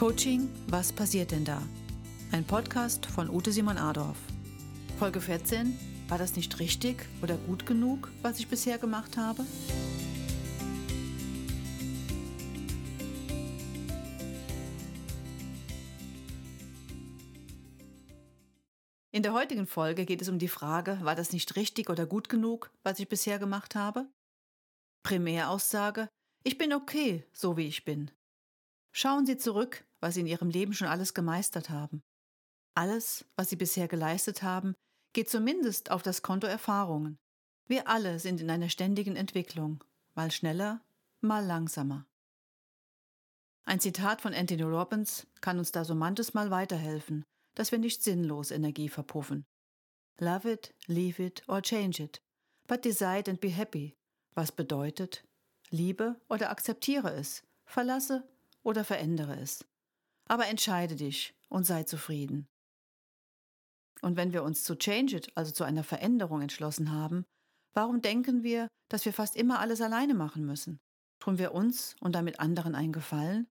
Coaching, was passiert denn da? Ein Podcast von Ute Simon Adorf. Folge 14. War das nicht richtig oder gut genug, was ich bisher gemacht habe? In der heutigen Folge geht es um die Frage, war das nicht richtig oder gut genug, was ich bisher gemacht habe? Primäraussage, ich bin okay, so wie ich bin. Schauen Sie zurück, was Sie in Ihrem Leben schon alles gemeistert haben. Alles, was Sie bisher geleistet haben, geht zumindest auf das Konto Erfahrungen. Wir alle sind in einer ständigen Entwicklung, mal schneller, mal langsamer. Ein Zitat von Anthony Robbins kann uns da so manches Mal weiterhelfen, dass wir nicht sinnlos Energie verpuffen. Love it, leave it or change it, but decide and be happy, was bedeutet, liebe oder akzeptiere es, verlasse oder verändere es. Aber entscheide dich und sei zufrieden. Und wenn wir uns zu Change It, also zu einer Veränderung entschlossen haben, warum denken wir, dass wir fast immer alles alleine machen müssen? Tun wir uns und damit anderen einen Gefallen?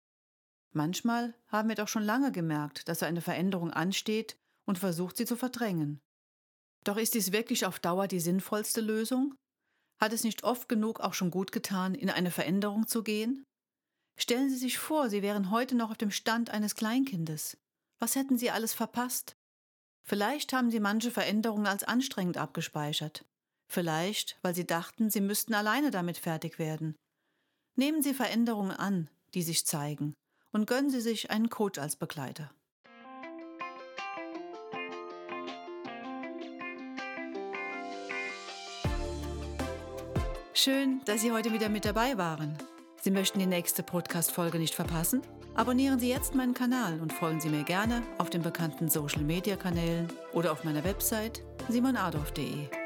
Manchmal haben wir doch schon lange gemerkt, dass eine Veränderung ansteht und versucht, sie zu verdrängen. Doch ist dies wirklich auf Dauer die sinnvollste Lösung? Hat es nicht oft genug auch schon gut getan, in eine Veränderung zu gehen? Stellen Sie sich vor, Sie wären heute noch auf dem Stand eines Kleinkindes. Was hätten Sie alles verpasst? Vielleicht haben Sie manche Veränderungen als anstrengend abgespeichert. Vielleicht, weil Sie dachten, Sie müssten alleine damit fertig werden. Nehmen Sie Veränderungen an, die sich zeigen, und gönnen Sie sich einen Coach als Begleiter. Schön, dass Sie heute wieder mit dabei waren. Sie möchten die nächste Podcast-Folge nicht verpassen? Abonnieren Sie jetzt meinen Kanal und folgen Sie mir gerne auf den bekannten Social-Media-Kanälen oder auf meiner Website simonadolf.de.